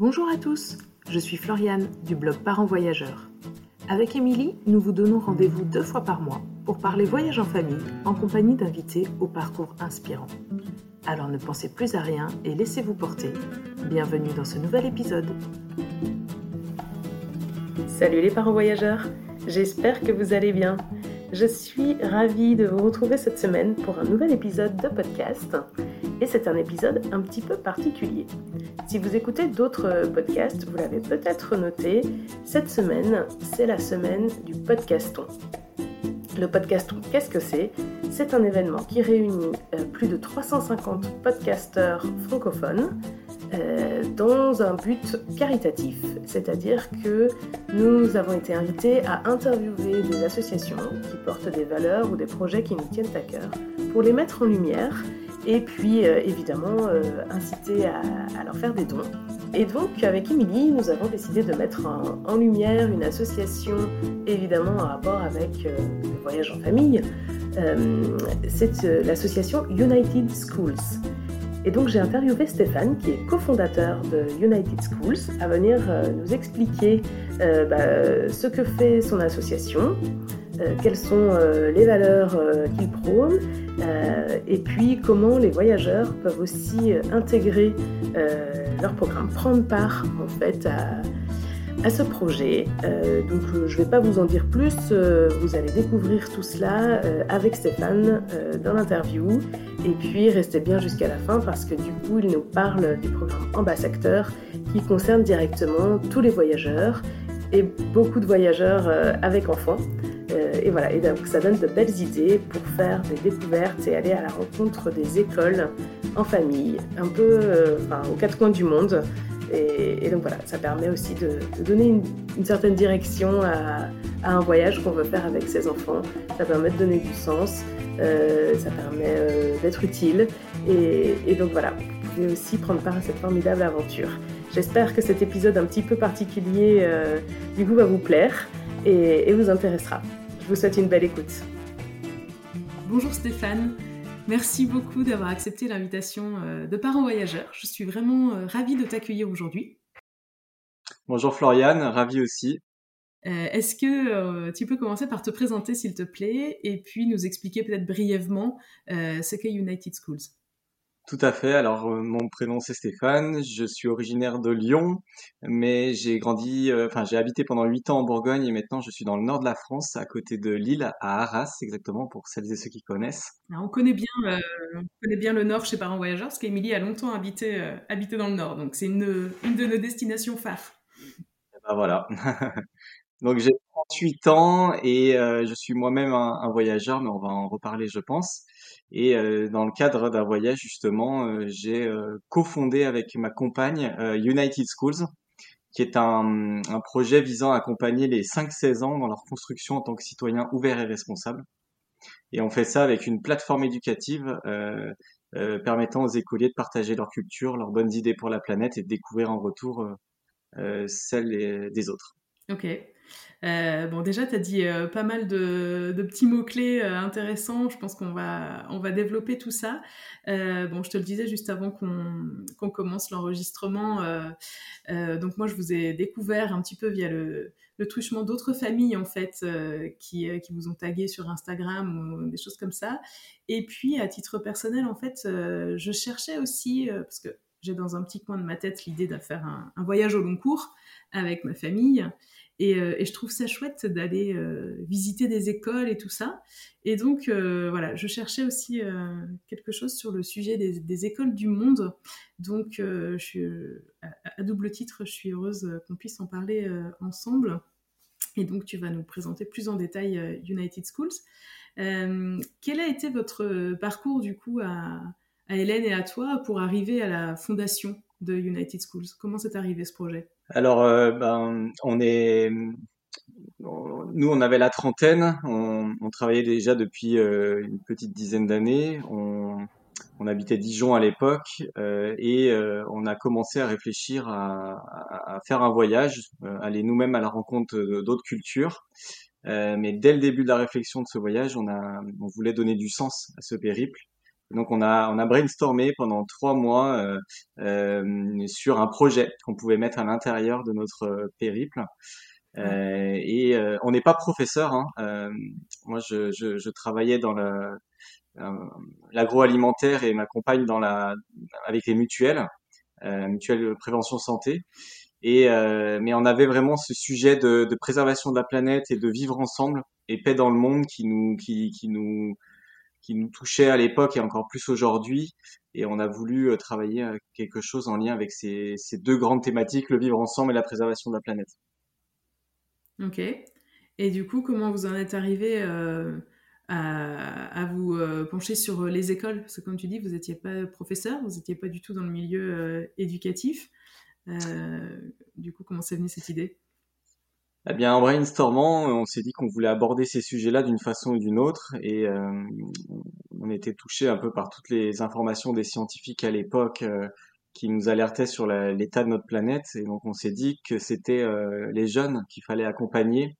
Bonjour à tous, je suis Floriane du blog Parents Voyageurs. Avec Émilie, nous vous donnons rendez-vous deux fois par mois pour parler voyage en famille en compagnie d'invités au parcours inspirant. Alors ne pensez plus à rien et laissez-vous porter. Bienvenue dans ce nouvel épisode. Salut les parents voyageurs, j'espère que vous allez bien. Je suis ravie de vous retrouver cette semaine pour un nouvel épisode de podcast et c'est un épisode un petit peu particulier. Si vous écoutez d'autres podcasts, vous l'avez peut-être noté, cette semaine, c'est la semaine du podcaston. Le podcaston, qu'est-ce que c'est? C'est un événement qui réunit euh, plus de 350 podcasteurs francophones euh, dans un but caritatif, c'est-à-dire que nous avons été invités à interviewer des associations qui portent des valeurs ou des projets qui nous tiennent à cœur pour les mettre en lumière et puis euh, évidemment euh, inciter à, leur faire des dons. Et donc avec Émilie, nous avons décidé de mettre en, lumière une association évidemment en rapport avec euh, le voyage en famille. C'est l'association United Schools. Et donc j'ai interviewé Stéphane, qui est cofondateur de United Schools, à venir nous expliquer bah, ce que fait son association, quelles sont les valeurs qu'il prône, euh, et puis comment les voyageurs peuvent aussi euh, intégrer euh, leur programme, prendre part en fait à, ce projet. donc je ne vais pas vous en dire plus, vous allez découvrir tout cela avec Stéphane dans l'interview. Et puis restez bien jusqu'à la fin parce que du coup il nous parle du programme Ambassadeur qui concerne directement tous les voyageurs et beaucoup de voyageurs avec enfants. Euh, et voilà, et donc ça donne de belles idées pour faire des découvertes et aller à la rencontre des écoles en famille, un peu euh, aux quatre coins du monde. Et, donc voilà, ça permet aussi de, donner une, certaine direction à, un voyage qu'on veut faire avec ses enfants. Ça permet de donner du sens, euh, ça permet d'être utile. Et, donc voilà, vous aussi prendre part à cette formidable aventure. J'espère que cet épisode un petit peu particulier du coup va vous plaire et, vous intéressera. Je vous souhaite une belle écoute. Bonjour Stéphane, merci beaucoup d'avoir accepté l'invitation euh, de Parents Voyageurs. Je suis vraiment euh, ravie de t'accueillir aujourd'hui. Bonjour Floriane, ravie aussi. Euh, est-ce que tu peux commencer par te présenter s'il te plaît et puis nous expliquer peut-être brièvement ce qu'est United Schools? Tout à fait. Alors, euh, mon prénom c'est Stéphane. Je suis originaire de Lyon, mais j'ai grandi, euh, enfin, j'ai habité pendant huit ans en Bourgogne et maintenant je suis dans le nord de la France, à côté de Lille, à Arras, exactement, pour celles et ceux qui connaissent. on connaît bien, euh, on connaît bien le nord chez Parents Voyageurs, parce qu'Émilie a longtemps habité, habité dans le nord, donc c'est une, une de nos destinations phares. Et ben voilà. donc j'ai 38 ans et je suis moi-même un, un voyageur, mais on va en reparler, je pense. Et euh, dans le cadre d'un voyage, justement, euh, j'ai euh, cofondé avec ma compagne United Schools, qui est un, un, projet visant à accompagner les 5-16 ans dans leur construction en tant que citoyens ouverts et responsables. Et on fait ça avec une plateforme éducative euh, euh, permettant aux écoliers de partager leur culture, leurs bonnes idées pour la planète et de découvrir en retour euh, celles des autres. Ok. Euh, bon, déjà, tu as dit euh, pas mal de, petits mots-clés euh, intéressants. Je pense qu'on va, on va développer tout ça. bon, je te le disais juste avant qu'on commence l'enregistrement. donc, moi, je vous ai découvert un petit peu via le, le truchement d'autres familles, en fait, qui, qui vous ont tagué sur Instagram ou des choses comme ça. Et puis, à titre personnel, en fait, je cherchais aussi, parce que j'ai dans un petit coin de ma tête l'idée de faire un voyage au long cours avec ma famille. Euh, et, je trouve ça chouette d'aller euh, visiter des écoles et tout ça. Et donc, euh, voilà, je cherchais aussi quelque chose sur le sujet des, écoles du monde. Donc, à, double titre, je suis heureuse qu'on puisse en parler ensemble. Et donc, tu vas nous présenter plus en détail United Schools. quel a été votre parcours, du coup, à, Hélène et à toi pour arriver à la fondation de United Schools? Comment c'est arrivé ce projet? Alors, euh, ben, on est, nous, on avait la trentaine, on, travaillait déjà depuis euh, une petite dizaine d'années, on, habitait Dijon à l'époque euh, et on a commencé à réfléchir à, faire un voyage, aller nous-mêmes à la rencontre d'autres cultures. mais dès le début de la réflexion de ce voyage, on, voulait donner du sens à ce périple Donc on a on a brainstormé pendant trois mois euh, sur un projet qu'on pouvait mettre à l'intérieur de notre périple. et on n'est pas professeur. Hein. moi, je, je, je, travaillais dans l'agroalimentaire et ma compagne dans la avec les mutuelles, mutuelles prévention santé. Et euh, mais on avait vraiment ce sujet de, de, préservation de la planète et de vivre ensemble et paix dans le monde qui nous qui, qui nous qui nous touchait à l'époque et encore plus aujourd'hui. Et on a voulu euh, travailler quelque chose en lien avec ces, ces deux grandes thématiques, le vivre ensemble et la préservation de la planète. Ok. Et du coup, comment vous en êtes arrivé euh, à, à, vous euh, pencher sur les écoles? Parce que comme tu dis, vous n'étiez pas professeur, vous n'étiez pas du tout dans le milieu euh, éducatif. Euh, du coup, comment s'est venue cette idée? Eh bien, en brainstormant, on s'est dit qu'on voulait aborder ces sujets-là d'une façon ou d'une autre, et euh, on était touché un peu par toutes les informations des scientifiques à l'époque euh, qui nous alertaient sur l'état de notre planète, et donc on s'est dit que c'était euh, les jeunes qu'il fallait accompagner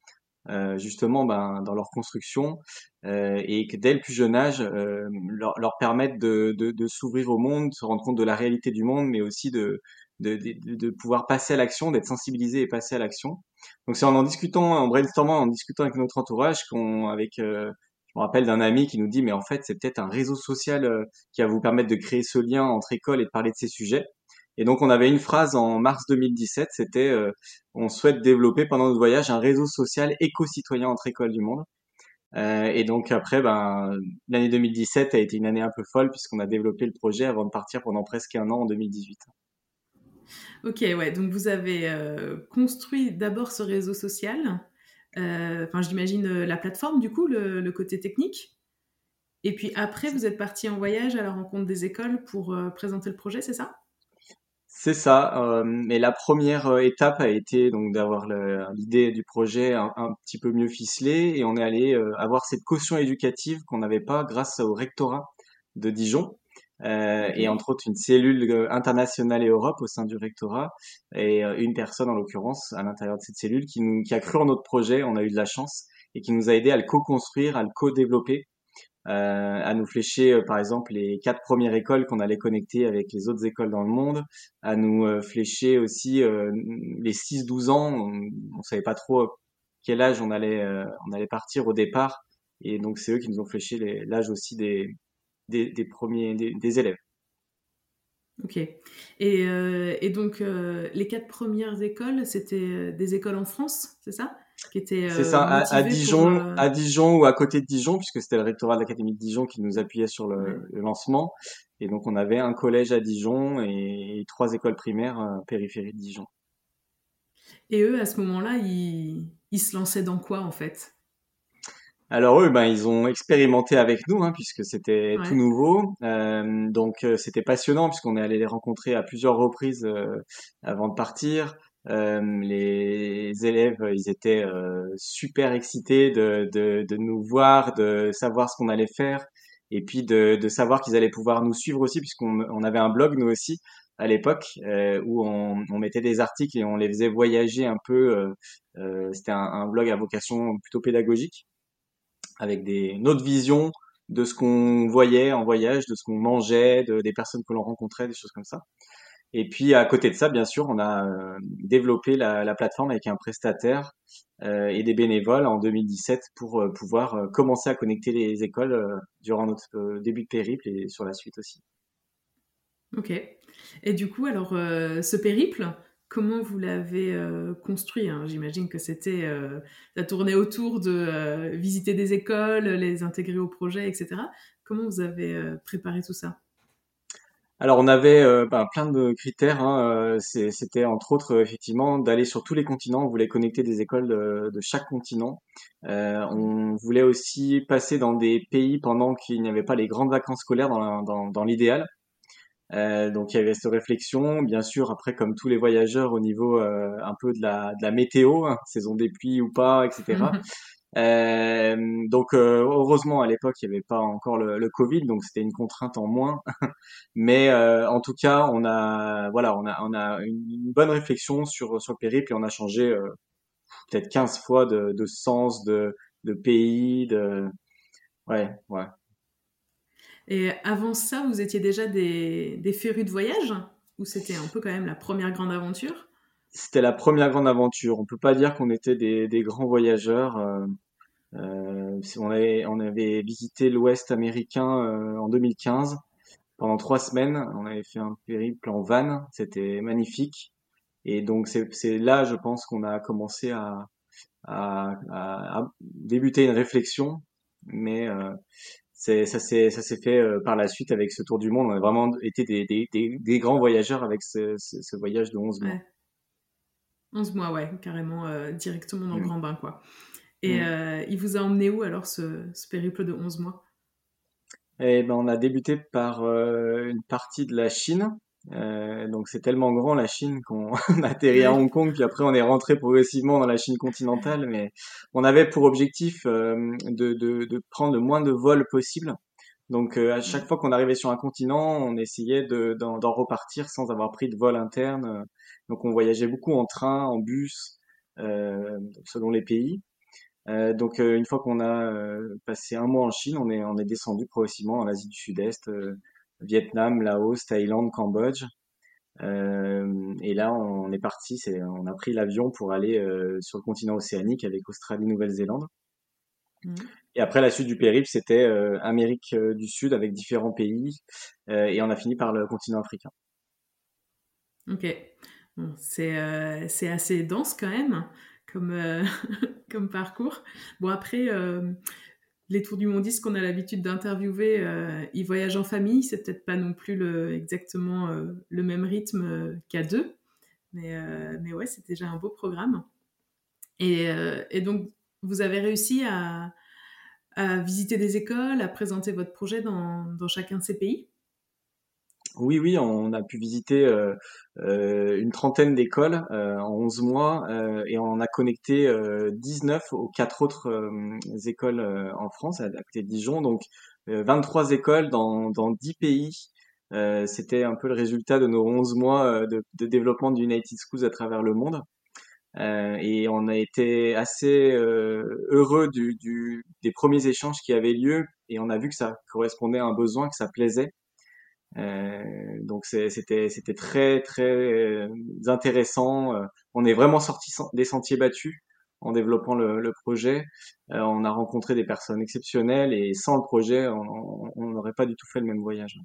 justement ben, dans leur construction, et que dès le plus jeune âge, leur, leur, permettre de, de, de s'ouvrir au monde, se rendre compte de la réalité du monde, mais aussi de, de, de, de pouvoir passer à l'action, d'être sensibilisé et passer à l'action. Donc c'est en en discutant, en brainstormant, en discutant avec notre entourage, qu'on, avec, euh, je me rappelle d'un ami qui nous dit, mais en fait c'est peut-être un réseau social euh, qui va vous permettre de créer ce lien entre écoles et de parler de ces sujets. Et donc on avait une phrase en mars 2017, c'était euh, on souhaite développer pendant notre voyage un réseau social éco-citoyen entre écoles du monde. Euh, et donc après, ben, l'année 2017 a été une année un peu folle puisqu'on a développé le projet avant de partir pendant presque un an en 2018. Ok, ouais, donc vous avez euh, construit d'abord ce réseau social, euh, enfin j'imagine euh, la plateforme du coup, le, côté technique, et puis après vous êtes parti en voyage à la rencontre des écoles pour présenter le projet, c'est ça? C'est ça, mais la première étape a été donc d'avoir l'idée du projet un, un, petit peu mieux ficelée, et on est allé avoir cette caution éducative qu'on n'avait pas grâce au rectorat de Dijon. Euh, et entre autres une cellule euh, internationale et Europe au sein du rectorat. Et euh, une personne en l'occurrence à l'intérieur de cette cellule qui, nous, qui a cru en notre projet, on a eu de la chance et qui nous a aidé à le co-construire, à le co-développer, euh, à nous flécher par exemple les quatre premières écoles qu'on allait connecter avec les autres écoles dans le monde, à nous flécher aussi les 6-12 ans, on, on savait pas trop quel âge on allait on allait partir au départ. Et donc c'est eux qui nous ont fléché l'âge aussi des des, premiers des, élèves. Ok. Et, euh, et donc, euh, les quatre premières écoles, c'était euh, des écoles en France, c'est ça? Qui étaient, C'est ça, à, Dijon, à Dijon ou à côté de Dijon, puisque c'était le rectorat de l'Académie de Dijon qui nous appuyait sur le, lancement. Et donc, on avait un collège à Dijon et, trois écoles primaires périphérie de Dijon. Et eux, à ce moment-là, ils, ils se lançaient dans quoi, en fait? Alors eux, ben ils ont expérimenté avec nous, hein, puisque c'était tout nouveau. Euh, donc euh, c'était passionnant puisqu'on est allé les rencontrer à plusieurs reprises euh, avant de partir. les élèves, ils étaient super excités de, de, de, nous voir, de savoir ce qu'on allait faire, et puis de, de savoir qu'ils allaient pouvoir nous suivre aussi, puisqu'on on avait un blog nous aussi à l'époque où on, on, mettait des articles et on les faisait voyager un peu. c'était un, un blog à vocation plutôt pédagogique avec des, vision de ce qu'on voyait en voyage, de ce qu'on mangeait, de, des personnes que l'on rencontrait, des choses comme ça. Et puis à côté de ça, bien sûr, on a euh, développé la, la, plateforme avec un prestataire euh, et des bénévoles en 2017 pour euh, pouvoir commencer à connecter les écoles durant notre début de périple et sur la suite aussi. Ok. Et du coup, alors ce périple, Comment vous l'avez euh, construit hein J'imagine que c'était euh, ça tournait autour de euh, visiter des écoles, les intégrer au projet, etc. Comment vous avez euh, préparé tout ça? Alors on avait ben, plein de critères. Hein, c'était entre autres effectivement d'aller sur tous les continents. On voulait connecter des écoles de, chaque continent. on voulait aussi passer dans des pays pendant qu'il n'y avait pas les grandes vacances scolaires dans l'idéal. Euh, donc il y avait cette réflexion, bien sûr, après comme tous les voyageurs au niveau euh, un peu de la, de la météo, hein, saison des pluies ou pas, etc. euh, donc euh, heureusement à l'époque il n'y avait pas encore le, le Covid, donc c'était une contrainte en moins. Mais euh, en tout cas on a voilà on a on a une bonne réflexion sur sur le périple et on a changé peut-être 15 fois de, de sens, de, de pays, de ouais ouais Et avant ça, vous étiez déjà des, des férus de voyage? Ou c'était un peu quand même la première grande aventure? C'était la première grande aventure. On peut pas dire qu'on était des, grands voyageurs. Euh, euh, on, avait, visité l'Ouest américain euh, en 2015 pendant trois semaines. On avait fait un périple en van. C'était magnifique. Et donc c'est là, je pense, qu'on a commencé à, à, débuter une réflexion. Mais c'est ça s'est ça s'est fait euh, par la suite avec ce tour du monde. On a vraiment été des, des, des, des grands voyageurs avec ce, ce, ce, voyage de 11 mois. Ouais. 11 mois, ouais, carrément euh, directement dans mmh. le grand bain, quoi. Et mmh. euh, il vous a emmené où alors ce, ce périple de 11 mois? Eh ben, on a débuté par euh, une partie de la Chine. Euh, donc c'est tellement grand la Chine qu'on atterrit à Hong Kong, puis après on est rentré progressivement dans la Chine continentale, mais on avait pour objectif euh, de, de, de, prendre le moins de vols possible. Donc euh, à chaque fois qu'on arrivait sur un continent, on essayait d'en de, repartir sans avoir pris de vol interne. Donc on voyageait beaucoup en train, en bus, euh, selon les pays. Euh, donc une fois qu'on a passé un mois en Chine, on est, on est descendu progressivement en Asie du Sud-Est Vietnam, Laos, Thaïlande, Cambodge. Euh, et là, on est parti, c'est, on a pris l'avion pour aller euh, sur le continent océanique avec Australie, Nouvelle-Zélande. Mmh. Et après, la suite du périple, c'était euh, Amérique du Sud avec différents pays, et on a fini par le continent africain. Ok, bon, c'est c'est assez dense quand même comme comme parcours. Bon après les tours du mondiste qu'on a l'habitude d'interviewer, euh, ils voyagent en famille. C'est peut-être pas non plus exactement euh, le même rythme euh, qu'à deux. Mais, mais ouais, c'est déjà un beau programme. Et, donc, vous avez réussi à, visiter des écoles, à présenter votre projet dans chacun de ces pays? Oui, oui, on a pu visiter euh, euh, une trentaine d'écoles euh, en 11 mois euh, et on a connecté 19 euh, aux quatre autres écoles en France, à, côté de Dijon. Donc 23 écoles dans, dans 10 pays. C'était un peu le résultat de nos 11 mois de, de développement d'United Schools à travers le monde. et on a été assez heureux du, du, des premiers échanges qui avaient lieu et on a vu que ça correspondait à un besoin, que ça plaisait. Euh, donc c'était très très euh, intéressant. Euh, on est vraiment sorti des sentiers battus en développant le, projet. On a rencontré des personnes exceptionnelles et sans le projet, on n'aurait pas du tout fait le même voyage.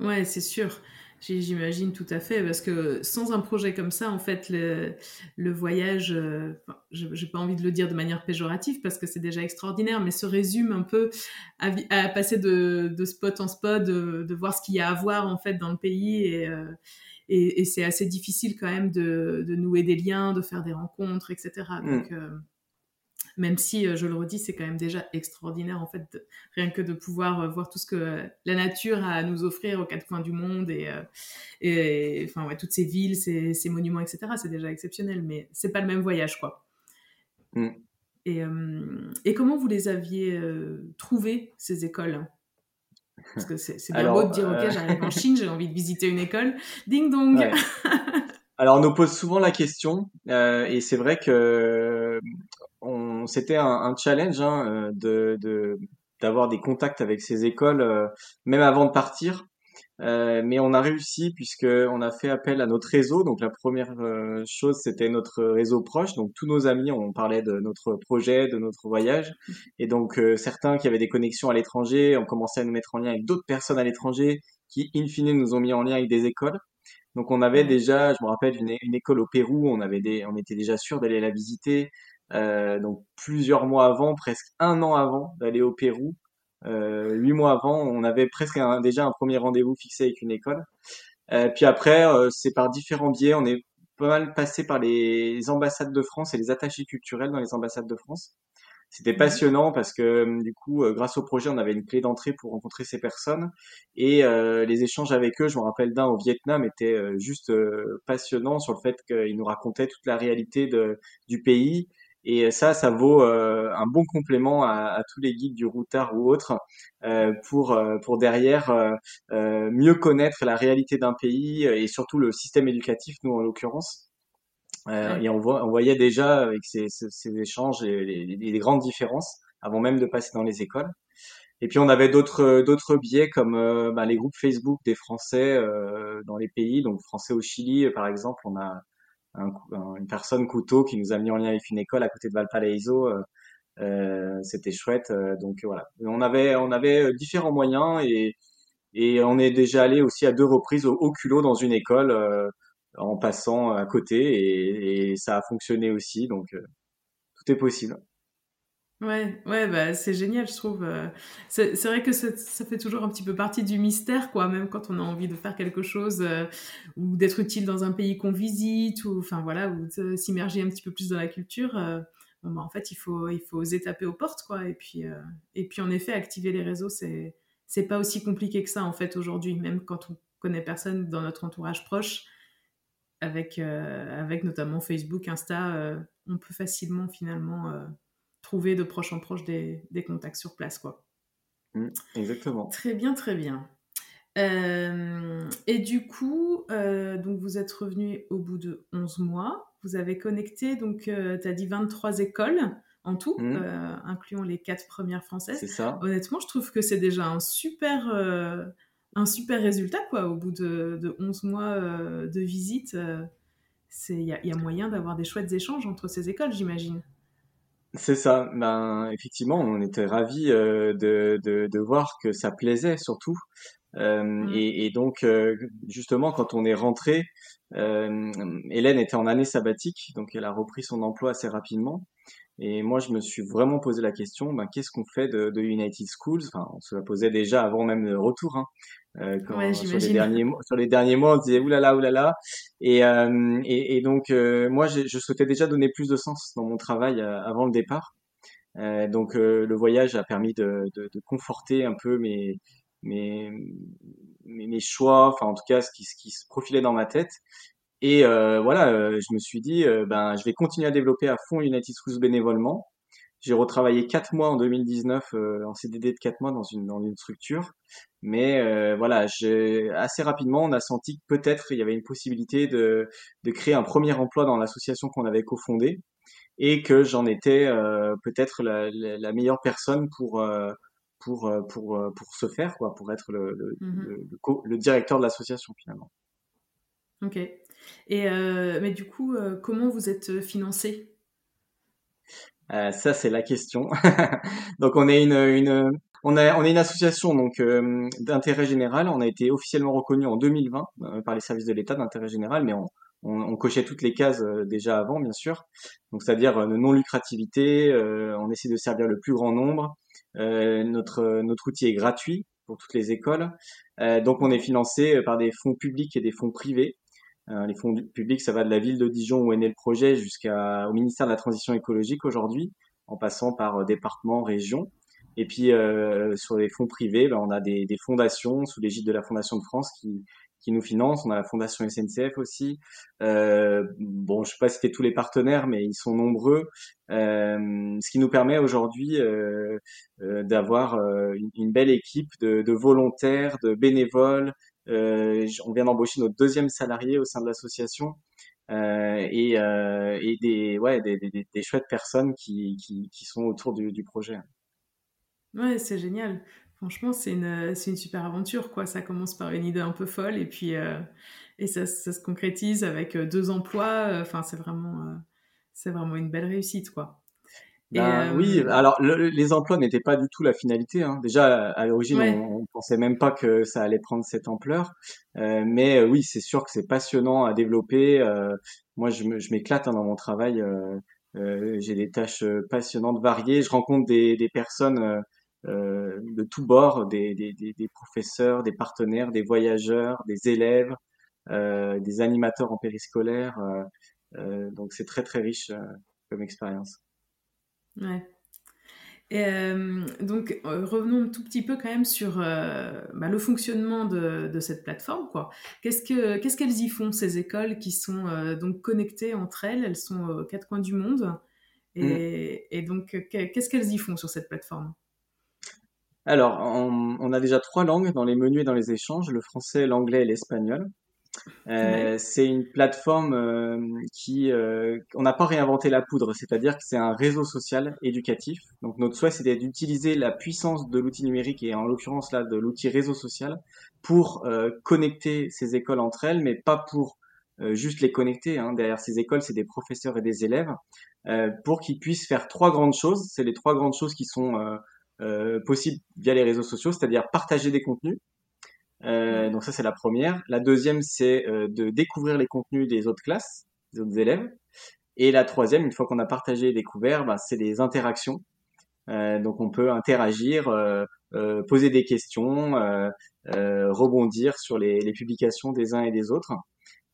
Ouais, c'est sûr. J'imagine tout à fait, parce que sans un projet comme ça, en fait, le, le voyage, euh, je n'ai pas envie de le dire de manière péjorative, parce que c'est déjà extraordinaire, mais se résume un peu à, à passer de, de, spot en spot, de, de voir ce qu'il y a à voir, en fait, dans le pays. Et, euh, et, et c'est assez difficile quand même de, de, nouer des liens, de faire des rencontres, etc. Donc, mm. euh, même si, euh, je le redis, c'est quand même déjà extraordinaire, en fait, de, rien que de pouvoir euh, voir tout ce que la nature a à nous offrir aux quatre coins du monde et, euh, et enfin, ouais, toutes ces villes, ces, ces monuments, etc. C'est déjà exceptionnel, mais c'est pas le même voyage, quoi. Mm. Et, euh, et, comment vous les aviez euh, trouvées, ces écoles? Parce que c'est bien beau de dire, OK, j'arrive en Chine, j'ai envie de visiter une école. Ding dong ouais. Alors, on nous pose souvent la question, euh, et c'est vrai que c'était un, un, challenge hein, euh, de, de d'avoir des contacts avec ces écoles, euh, même avant de partir. Euh, mais on a réussi puisque on a fait appel à notre réseau. Donc la première euh, chose, c'était notre réseau proche. Donc tous nos amis, on parlait de notre projet, de notre voyage. Et donc certains qui avaient des connexions à l'étranger ont commencé à nous mettre en lien avec d'autres personnes à l'étranger qui, in fine, nous ont mis en lien avec des écoles. Donc on avait déjà, je me rappelle, une, une école au Pérou. On avait des, on était déjà sûr d'aller la visiter. Euh, donc plusieurs mois avant, presque un an avant d'aller au Pérou, euh, huit mois avant, on avait presque un, déjà un premier rendez-vous fixé avec une école. Euh, puis après, euh, c'est par différents biais, on est pas mal passé par les ambassades de France et les attachés culturels dans les ambassades de France. C'était passionnant parce que du coup, grâce au projet, on avait une clé d'entrée pour rencontrer ces personnes et euh, les échanges avec eux, je me rappelle d'un au Vietnam, étaient euh, juste euh, passionnants sur le fait qu'ils nous racontaient toute la réalité de, du pays et ça, ça vaut euh, un bon complément à, à, tous les guides du routard ou autres euh, pour euh, pour derrière mieux connaître la réalité d'un pays et surtout le système éducatif, nous en l'occurrence. Et on, voit, on voyait déjà avec ces, ces, ces échanges les, les, les, grandes différences avant même de passer dans les écoles. Et puis on avait d'autres d'autres biais comme bah, les groupes Facebook des Français dans les pays. Donc Français au Chili, par exemple, on a une personne couteau qui nous a mis en lien avec une école à côté de Valparaiso. Euh, c'était chouette. donc voilà, on avait on avait différents moyens et et on est déjà allé aussi à deux reprises au, culot dans une école en passant à côté et, et, ça a fonctionné aussi. Donc tout est possible. Ouais, ouais, bah, c'est génial, je trouve. Euh. C'est vrai que ça, fait toujours un petit peu partie du mystère, quoi, même quand on a envie de faire quelque chose euh, ou d'être utile dans un pays qu'on visite, ou enfin voilà, ou s'immerger un petit peu plus dans la culture. Euh, bah, en fait, il faut, il faut oser taper aux portes, quoi. Et puis, et puis en effet, activer les réseaux, c'est, c'est pas aussi compliqué que ça, en fait, aujourd'hui, même quand on connaît personne dans notre entourage proche, avec, avec notamment Facebook, Insta, on peut facilement finalement trouver de proche en proche des, des contacts sur place. Quoi. Mmh, exactement. Très bien, très bien. Euh, et du coup, euh, donc vous êtes revenu au bout de 11 mois. Vous avez connecté, donc euh, tu as dit 23 écoles en tout, mmh. incluant les quatre premières françaises. C'est ça. Honnêtement, je trouve que c'est déjà un super, un super résultat, quoi. Au bout de, de 11 mois de visite, il y, y, a moyen d'avoir des chouettes échanges entre ces écoles, j'imagine. C'est ça. Ben, effectivement, on était ravis euh, de, de, de, voir que ça plaisait surtout. Euh, mmh. et, et, donc, euh, justement, quand on est rentré, Hélène était en année sabbatique, donc elle a repris son emploi assez rapidement. Et moi, je me suis vraiment posé la question, ben, qu'est-ce qu'on fait de, de, United Schools? Enfin, on se la posait déjà avant même le retour. Hein. Euh, quand, sur, les derniers, sur les derniers mois, on disait oulala, oulala. Et, euh, et, et donc, euh, moi, je souhaitais déjà donner plus de sens dans mon travail euh, avant le départ. Euh, donc, le voyage a permis de, de, de, conforter un peu mes, mes, mes, choix, enfin, en tout cas, ce qui, ce qui se profilait dans ma tête. Et voilà, je me suis dit, ben, je vais continuer à développer à fond United Schools bénévolement. J'ai retravaillé quatre mois en 2019 euh, en CDD de quatre mois dans une dans une structure, mais euh, voilà, j'ai assez rapidement on a senti que peut-être il y avait une possibilité de de créer un premier emploi dans l'association qu'on avait cofondée et que j'en étais euh, peut-être la, la, meilleure personne pour pour pour pour se faire quoi, pour être le le, mmh le, le, directeur de l'association finalement. Ok. Et mais du coup, comment vous êtes financé? Euh, ça, c'est la question. donc, on est une, une, on a, on est une association donc euh, d'intérêt général. On a été officiellement reconnu en 2020 euh, par les services de l'État d'intérêt général, mais on, cochait toutes les cases déjà avant, bien sûr. Donc, c'est-à-dire non lucrativité. on essaie de servir le plus grand nombre. notre outil est gratuit pour toutes les écoles. donc, on est financé par des fonds publics et des fonds privés. Euh, les fonds publics, ça va de la ville de Dijon où est né le projet jusqu'au ministère de la Transition écologique aujourd'hui, en passant par euh, département, région. Et puis euh, sur les fonds privés, ben, on a des, des fondations sous l'égide de la Fondation de France qui, qui nous financent. On a la Fondation SNCF aussi. Euh, bon, je sais pas si c'était tous les partenaires, mais ils sont nombreux. Euh, ce qui nous permet aujourd'hui euh, d'avoir une, une, belle équipe de, de volontaires, de bénévoles, on vient d'embaucher notre deuxième salarié au sein de l'association. Euh, et, euh, et des, ouais, des, des, des, chouettes personnes qui, qui, sont autour du, du, projet. Ouais, c'est génial. Franchement, c'est une, c'est une super aventure, quoi. Ça commence par une idée un peu folle et puis euh, et ça, ça, se concrétise avec deux emplois. Enfin, c'est vraiment, c'est vraiment une belle réussite, quoi. Ben, oui, euh, alors les emplois n'étaient pas du tout la finalité. Hein. Déjà à l'origine, on, on, pensait même pas que ça allait prendre cette ampleur. Euh, mais euh, oui, c'est sûr que c'est passionnant à développer. Euh, moi, je m'éclate hein, dans mon travail. Euh, J'ai des tâches passionnantes, variées. Je rencontre des, des personnes de tous bords, des, des, des, professeurs, des partenaires, des voyageurs, des élèves, des animateurs en périscolaire. donc c'est très très riche comme expérience. Ouais. Et euh, donc, euh, revenons un tout petit peu quand même sur euh, bah, le fonctionnement de, de, cette plateforme. Quoi. Qu'est-ce, que, qu'est-ce qu'elles y font, ces écoles qui sont donc connectées entre elles? Elles sont aux quatre coins du monde. Et, mmh. et donc, qu'est-ce qu'elles y font sur cette plateforme? Alors, on, on, a déjà trois langues dans les menus et dans les échanges, le français, l'anglais et l'espagnol. Euh, c'est une plateforme euh, qui, euh, on n'a pas réinventé la poudre, c'est-à-dire que c'est un réseau social éducatif. Donc notre souhait, c'était d'utiliser la puissance de l'outil numérique et en l'occurrence là de l'outil réseau social pour connecter ces écoles entre elles, mais pas pour juste les connecter. Hein. Derrière ces écoles, c'est des professeurs et des élèves pour qu'ils puissent faire trois grandes choses. C'est les trois grandes choses qui sont possibles via les réseaux sociaux, c'est-à-dire partager des contenus euh, donc ça c'est la première. La deuxième c'est euh, de découvrir les contenus des autres classes, des autres élèves. Et la troisième, une fois qu'on a partagé et découvert, bah, c'est des interactions. Euh, donc on peut interagir, poser des questions, rebondir sur les, les, publications des uns et des autres.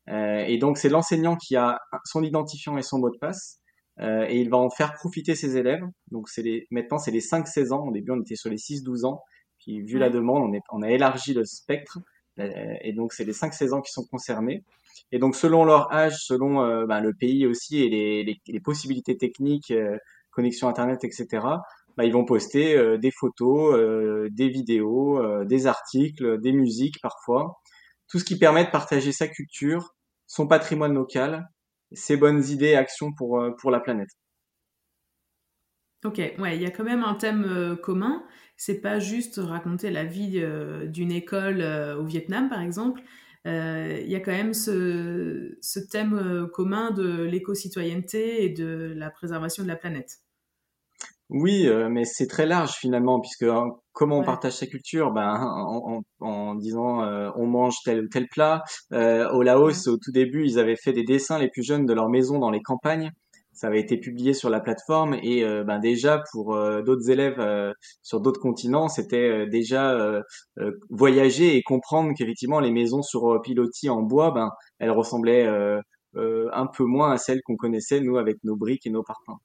et donc c'est l'enseignant qui a son identifiant et son mot de passe. et il va en faire profiter ses élèves. Donc c'est les, maintenant c'est les 5-16 ans. Au début on était sur les 6-12 ans. Puis vu la demande, on, est, on a élargi le spectre. Euh, et donc, c'est les 5-16 ans qui sont concernés. Et donc, selon leur âge, selon euh, ben, le pays aussi et les, les, les possibilités techniques, euh, connexion Internet, etc., ben, ils vont poster des photos, des vidéos, des articles, des musiques parfois. Tout ce qui permet de partager sa culture, son patrimoine local, ses bonnes idées et actions pour, pour la planète. Ok, ouais, il y a quand même un thème commun c'est pas juste raconter la vie euh, d'une école euh, au Vietnam, par exemple. Euh, il y a quand même ce, thème commun de l'éco-citoyenneté et de la préservation de la planète. Oui, mais c'est très large finalement, puisque hein, comment on partage sa culture? Ben, en, disant on mange tel ou tel plat. au Laos, au tout début, ils avaient fait des dessins les plus jeunes de leur maison dans les campagnes ça avait été publié sur la plateforme et euh, ben déjà pour euh, d'autres élèves euh, sur d'autres continents, c'était déjà voyager et comprendre qu'effectivement les maisons sur pilotis en bois, ben elles ressemblaient un peu moins à celles qu'on connaissait nous avec nos briques et nos parpaings.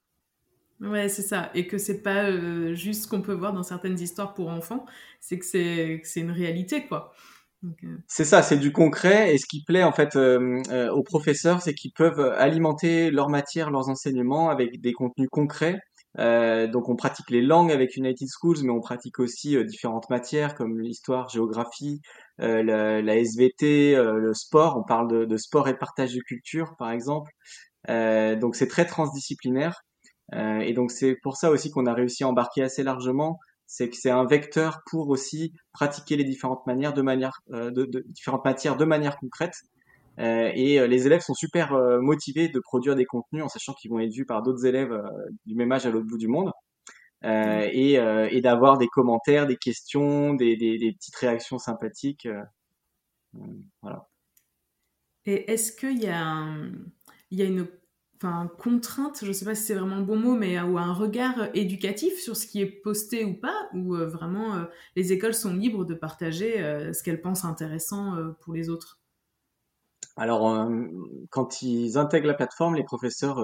Ouais, c'est ça. Et que c'est pas juste ce qu'on peut voir dans certaines histoires pour enfants, c'est que c'est une réalité, quoi. Euh, c'est ça, c'est du concret. Et ce qui plaît en fait euh, euh, aux professeurs, c'est qu'ils peuvent alimenter leur matière, leurs enseignements avec des contenus concrets. donc on pratique les langues avec United Schools, mais on pratique aussi différentes matières comme l'histoire, géographie, la, SVT, le sport. On parle de, de, sport et de partage de culture, par exemple. donc c'est très transdisciplinaire. et donc c'est pour ça aussi qu'on a réussi à embarquer assez largement c'est que c'est un vecteur pour aussi pratiquer les différentes manières de manière euh, différentes matières de manière concrète. Euh, et euh, les élèves sont super motivés de produire des contenus en sachant qu'ils vont être vus par d'autres élèves du même âge à l'autre bout du monde. et, d'avoir des commentaires, des questions, des, petites réactions sympathiques. voilà. Et est-ce qu'il y y a une enfin contrainte, je sais pas si c'est vraiment le bon mot, mais ou un regard éducatif sur ce qui est posté ou pas, ou euh, vraiment euh, les écoles sont libres de partager euh, ce qu'elles pensent intéressant pour les autres? Alors, quand ils intègrent la plateforme, les professeurs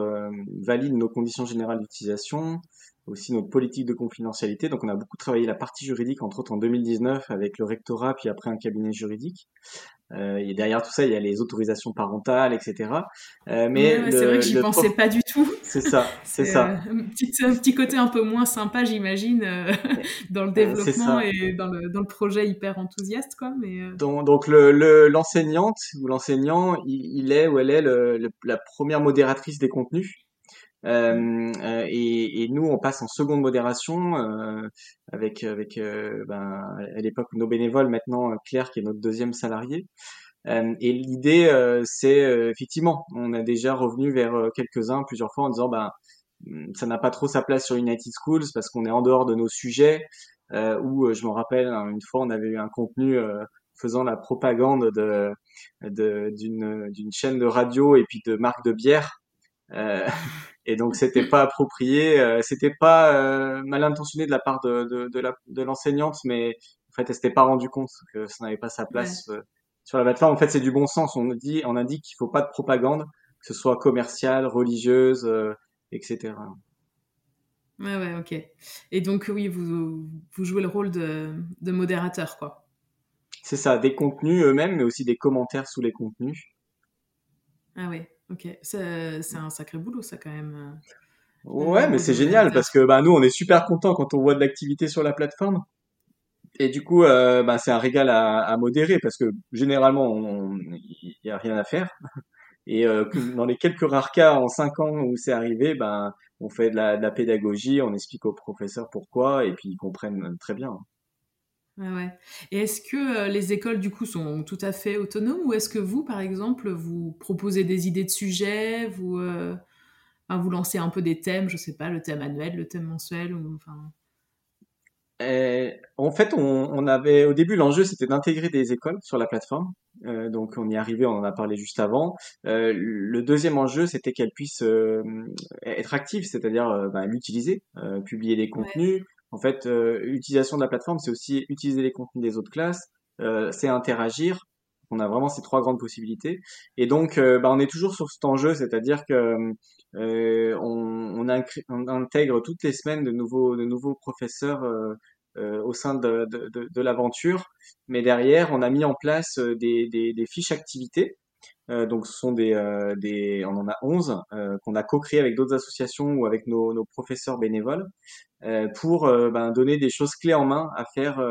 valident nos conditions générales d'utilisation, aussi notre politique de confidentialité. Donc, on a beaucoup travaillé la partie juridique, entre autres en 2019 avec le rectorat, puis après un cabinet juridique. Euh, et derrière tout ça, il y a les autorisations parentales, etc. Euh, mais c'est vrai que j'y pensais pas du tout. C'est ça, c'est ça. Euh, un, petit, un, petit, côté un peu moins sympa, j'imagine, euh, dans le développement et dans le, dans le, projet hyper enthousiaste, quoi. Mais euh. donc, donc le l'enseignante ou l'enseignant, il, il, est ou elle est le, la première modératrice des contenus. Euh, euh, et, et, nous, on passe en seconde modération euh, avec avec ben, à l'époque nos bénévoles, maintenant Claire qui est notre deuxième salarié. et l'idée, c'est effectivement, on a déjà revenu vers quelques-uns plusieurs fois en disant, ben hmm, ça n'a pas trop sa place sur United Schools parce qu'on est en dehors de nos sujets. Où je me rappelle hein, une fois on avait eu un contenu faisant la propagande de d'une chaîne de radio et puis de marque de bière euh, et donc c'était pas approprié, euh, c'était pas euh, mal intentionné de la part de, de, de, la, de l'enseignante, mais en fait elle s'était pas rendu compte que ça n'avait pas sa place sur la plateforme. En fait c'est du bon sens. On dit, on indique qu'il faut pas de propagande, que ce soit commerciale, religieuse, etc. Ouais, ouais, ok. Et donc, oui, vous, vous jouez le rôle de, de modérateur, quoi. C'est ça, des contenus eux-mêmes, mais aussi des commentaires sous les contenus. Ah ouais. Ok, c'est un sacré boulot, ça, quand même. Euh, ouais, mais c'est génial parce que bah, nous, on est super contents quand on voit de l'activité sur la plateforme. et du coup, euh, bah, c'est un régal à, à, modérer parce que généralement, il n'y a rien à faire. Et euh, dans les quelques rares cas en cinq ans où c'est arrivé, ben on fait de la, de la, pédagogie, on explique aux professeurs pourquoi, et puis ils comprennent très bien. Ouais. Et est-ce que euh, les écoles du coup sont tout à fait autonomes, ou est-ce que vous, par exemple, vous proposez des idées de sujets, vous euh, enfin, vous lancez un peu des thèmes, je sais pas, le thème annuel, le thème mensuel, ou enfin? Et, en fait, on, on, avait au début l'enjeu c'était d'intégrer des écoles sur la plateforme. Euh, donc on y est arrivé, on en a parlé juste avant. Euh, le deuxième enjeu c'était qu'elles puissent être actives, c'est-à-dire bah, l'utiliser, publier des contenus. En fait, l'utilisation de la plateforme c'est aussi utiliser les contenus des autres classes, c'est interagir. On a vraiment ces trois grandes possibilités. Et donc, bah, on est toujours sur cet enjeu, c'est-à-dire que on, intègre toutes les semaines de nouveaux, professeurs euh, au sein de, l'aventure. Mais derrière, on a mis en place euh, des fiches activités. Euh, donc, ce sont des, euh, on en a 11 euh, qu'on a co-créé avec d'autres associations ou avec nos, professeurs bénévoles pour ben, donner des choses clés en main à faire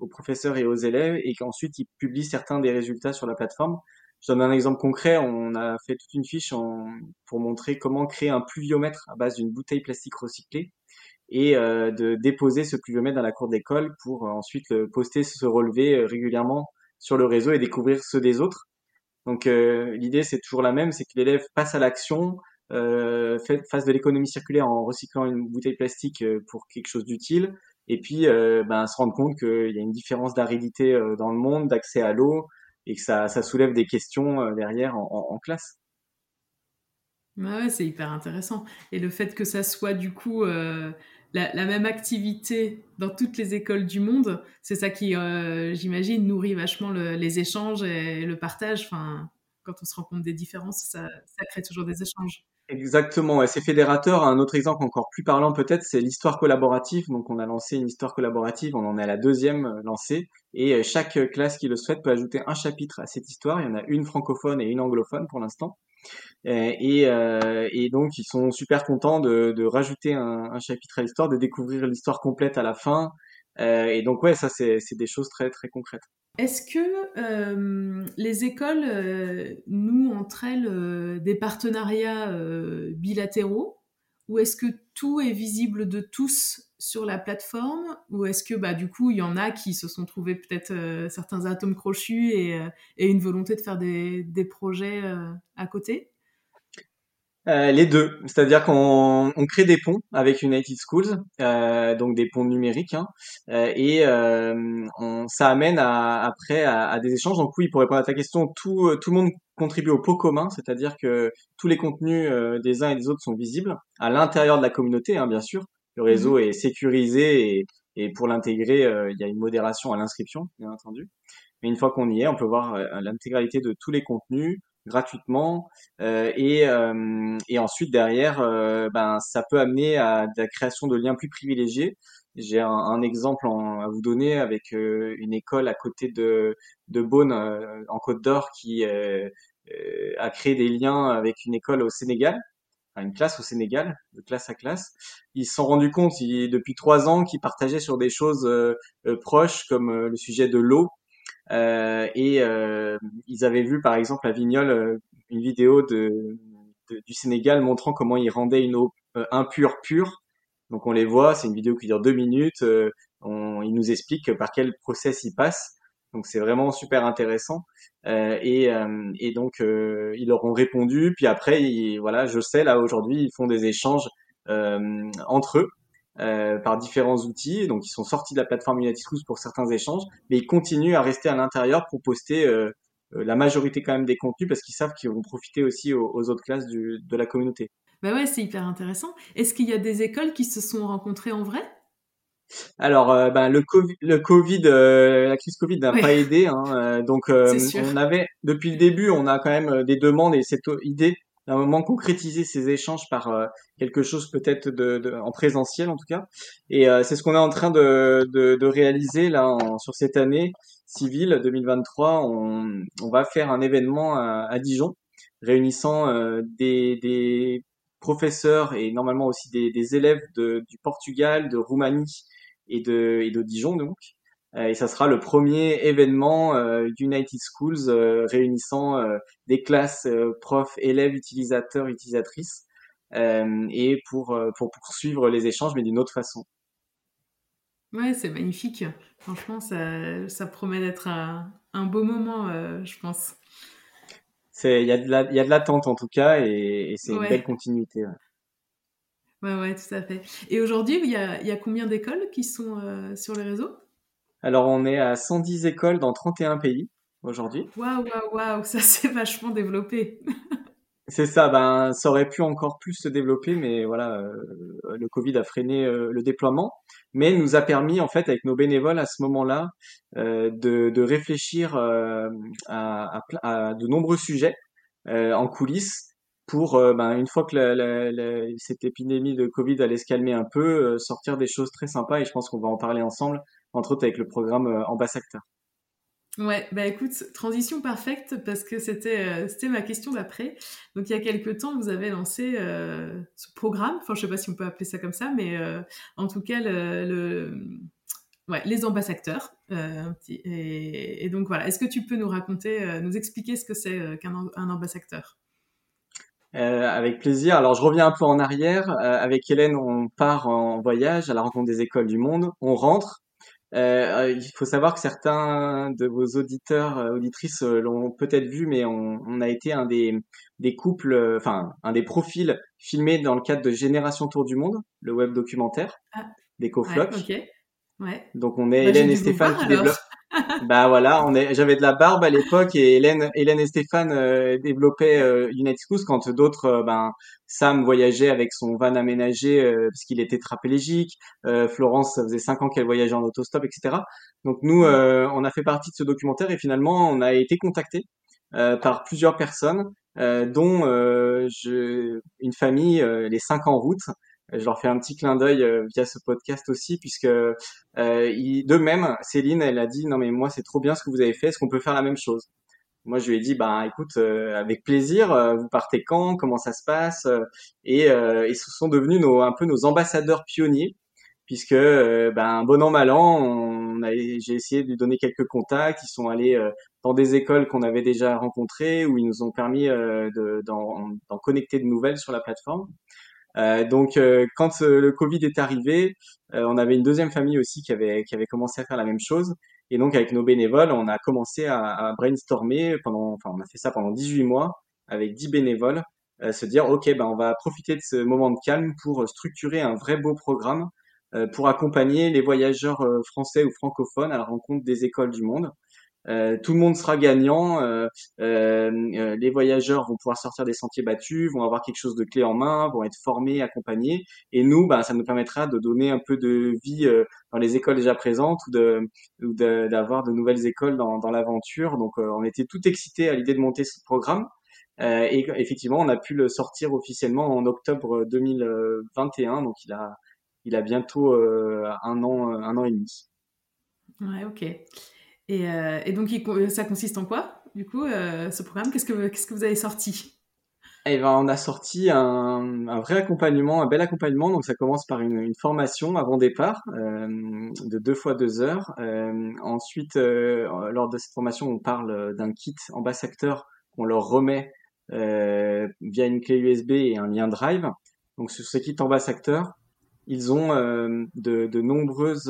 aux professeurs et aux élèves et qu'ensuite ils publient certains des résultats sur la plateforme. Je donne un exemple concret. On a fait toute une fiche en, pour montrer comment créer un pluviomètre à base d'une bouteille plastique recyclée et de déposer ce pluviomètre dans la cour d'école pour ensuite le poster, se relever régulièrement sur le réseau et découvrir ceux des autres. Donc l'idée c'est toujours la même, c'est que l'élève passe à l'action, euh, fasse de l'économie circulaire en recyclant une bouteille plastique pour quelque chose d'utile, et puis euh, ben, se rendre compte qu'il y a une différence d'aridité dans le monde, d'accès à l'eau, et que ça, ça, soulève des questions derrière en, en, en classe. Ouais, c'est hyper intéressant. Et le fait que ça soit du coup euh, la, même activité dans toutes les écoles du monde, c'est ça qui, euh, j'imagine, nourrit vachement le, les échanges et le partage. Enfin, quand on se rend compte des différences, ça, crée toujours des échanges. Exactement, ouais, c'est fédérateur. Un autre exemple encore plus parlant peut-être, c'est l'histoire collaborative. Donc on a lancé une histoire collaborative, on en est à la deuxième euh, lancée, et euh, chaque classe qui le souhaite peut ajouter un chapitre à cette histoire. Il y en a une francophone et une anglophone pour l'instant. Et, euh, et, donc ils sont super contents de, rajouter un, chapitre à l'histoire, de découvrir l'histoire complète à la fin. Euh, et donc ouais, ça c'est des choses très très concrètes. Est-ce que euh, les écoles nouent entre elles des partenariats bilatéraux? Ou est-ce que tout est visible de tous sur la plateforme ou est-ce que bah, du coup il y en a qui se sont trouvés peut-être certains atomes crochus et, et, une volonté de faire des, projets à côté? Euh, les deux, c'est-à-dire qu'on on crée des ponts avec United Schools, euh, donc des ponts numériques, hein, euh, et euh, ça amène après à, des échanges. Donc oui, pour répondre à ta question, tout, tout le monde contribue au pot commun, c'est-à-dire que tous les contenus euh, des uns et des autres sont visibles à l'intérieur de la communauté, hein, bien sûr. Le réseau mmh. est sécurisé et, et pour l'intégrer, euh, il y a une modération à l'inscription, bien entendu. Mais une fois qu'on y est, on peut voir l'intégralité de tous les contenus, gratuitement euh, et, euh, et ensuite derrière euh, ben ça peut amener à la création de liens plus privilégiés j'ai un, un, exemple en, à vous donner avec euh, une école à côté de de Beaune euh, en Côte d'Or qui euh, a créé des liens avec une école au Sénégal enfin, une classe au Sénégal de classe à classe ils se sont rendus compte depuis trois ans qu'ils partageaient sur des choses proches comme le sujet de l'eau euh, et euh, ils avaient vu par exemple à Vignol euh, une vidéo de, du Sénégal montrant comment ils rendaient une eau impure pure. Donc on les voit, c'est une vidéo qui dure deux minutes. On, ils nous expliquent par quel process ils passent. Donc c'est vraiment super intéressant. Euh, et, euh, et, donc euh, ils leur ont répondu. Puis après, voilà, je sais là aujourd'hui, ils font des échanges entre eux par différents outils. Donc, ils sont sortis de la plateforme United Schools pour certains échanges, mais ils continuent à rester à l'intérieur pour poster la majorité quand même des contenus parce qu'ils savent qu'ils vont profiter aussi aux, autres classes de la communauté. Bah ouais, c'est hyper intéressant. Est-ce qu'il y a des écoles qui se sont rencontrées en vrai? Alors, euh, ben, le COVID, le COVID euh, la crise Covid n'a oui. pas aidé. Hein, euh, donc, on avait depuis le début, on a quand même des demandes et cette idée d'un moment concrétiser ces échanges par euh, quelque chose peut-être de, de, en présentiel en tout cas. Et euh, c'est ce qu'on est en train de, de, de réaliser là en, sur cette année civile 2023. On, on va faire un événement à, à Dijon réunissant euh, des, des, professeurs et normalement aussi des, des élèves de, du Portugal, de Roumanie et de, et de Dijon donc. et ça sera le premier événement United Schools réunissant des classes, profs, élèves, utilisateurs, utilisatrices, et pour pour poursuivre les échanges, mais d'une autre façon. Ouais, c'est magnifique. Franchement, ça, ça promet d'être un, un, beau moment, euh, je pense. Il y, a de l'attente en tout cas et, c'est une belle continuité. Ouais. Ouais, tout à fait. Et aujourd'hui, il y a, y a, combien d'écoles qui sont euh, sur le réseau? Alors, on est à 110 écoles dans 31 pays aujourd'hui. Waouh, waouh, waouh, ça s'est vachement développé. C'est ça, ben ça aurait pu encore plus se développer, mais voilà, euh, le Covid a freiné euh, le déploiement, mais nous a permis en fait avec nos bénévoles à ce moment-là euh, de, de, réfléchir à, à, de nombreux sujets en coulisses pour, ben, une fois que cette épidémie de Covid allait se calmer un peu, sortir des choses très sympas et je pense qu'on va en parler ensemble, entre autres avec le programme Ambassadeur. Ouais, bah écoute, transition parfaite parce que c'était euh, ma question d'après. Donc il y a quelques temps, vous avez lancé euh, ce programme, enfin je sais pas si on peut appeler ça comme ça, mais euh, en tout cas le, les ambassadeurs. Et, et, donc voilà, est-ce que tu peux nous raconter, nous expliquer ce que c'est qu'un un ambassadeur? Avec plaisir. Alors je reviens un peu en arrière. avec Hélène, on part en voyage à la rencontre des écoles du monde. On rentre euh, il faut savoir que certains de vos auditeurs, euh, auditrices euh, l'ont peut-être vu, mais on, on, a été un des, des couples, euh, enfin un des profils filmés dans le cadre de Génération Tour du Monde, le web documentaire ah, des Coflocs. Ouais, ouais. Donc on est bah, Hélène et Stéphane qui développent bah voilà, on est, j'avais de la barbe à l'époque et Hélène, Hélène et Stéphane euh, développaient euh, United Schools quand d'autres, euh, ben Sam voyageait avec son van aménagé euh, parce qu'il était trapélégique. Florence, ça faisait cinq ans qu'elle voyageait en autostop, etc. Donc nous, on a fait partie de ce documentaire et finalement on a été contacté par plusieurs personnes, dont je, une famille, les cinq en route, je leur fais un petit clin d'œil euh, via ce podcast aussi, puisque euh, de même, Céline, elle a dit non mais moi c'est trop bien ce que vous avez fait, est-ce qu'on peut faire la même chose? Moi je lui ai dit bah écoute, euh, avec plaisir, euh, vous partez quand, comment ça se passe? Et ils se sont devenus nos, un peu nos ambassadeurs pionniers, puisque ben bon an mal an, j'ai essayé de lui donner quelques contacts, ils sont allés dans des écoles qu'on avait déjà rencontrées, où ils nous ont permis d'en connecter de nouvelles sur la plateforme. Euh, donc euh, quand euh, le Covid est arrivé, on avait une deuxième famille aussi qui avait qui avait commencé à faire la même chose. Et donc avec nos bénévoles, on a commencé à, à brainstormer pendant, enfin on a fait ça pendant 18 mois avec 10 bénévoles, se dire ok ben on va profiter de ce moment de calme pour structurer un vrai beau programme pour accompagner les voyageurs français ou francophones à la rencontre des écoles du monde. Euh, tout le monde sera gagnant. Euh, euh, les voyageurs vont pouvoir sortir des sentiers battus, vont avoir quelque chose de clé en main, vont être formés, accompagnés. Et nous, bah, ça nous permettra de donner un peu de vie dans les écoles déjà présentes ou d'avoir de, nouvelles écoles dans, dans l'aventure. Donc, on était tout excités à l'idée de monter ce programme. et effectivement, on a pu le sortir officiellement en octobre 2021. Donc, il a il a bientôt un an un an et demi. Ouais, ok. Euh, et, donc, ça consiste en quoi, du coup, euh, ce programme? Qu'est-ce que, vous avez sorti? Eh ben, on a sorti un, vrai accompagnement, un bel accompagnement. Donc, ça commence par une, formation avant départ euh, de deux fois deux heures. Ensuite, lors de cette formation, on parle d'un kit ambassadeur qu'on leur remet via une clé USB et un lien Drive. Donc, sur ce kit ambassadeur, ils ont de, nombreuses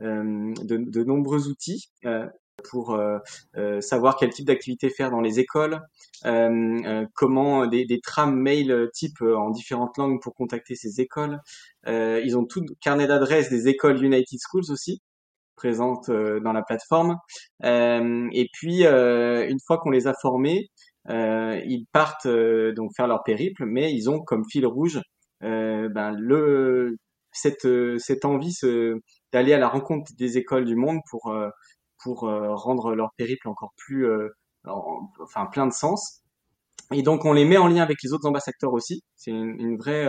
de, de, nombreux outils euh, pour euh, savoir quel type d'activité faire dans les écoles, comment des, des trames mail type en différentes langues pour contacter ces écoles. ils ont tout carnet d'adresses des écoles United Schools aussi présentes dans la plateforme. et puis une fois qu'on les a formés, ils partent donc faire leur périple, mais ils ont comme fil rouge ben, le cette, cette envie ce, d'aller à la rencontre des écoles du monde pour euh, pour euh, rendre leur périple encore plus euh, enfin plein de sens. Et donc on les met en lien avec les autres ambassadeurs aussi. C'est une, une, vraie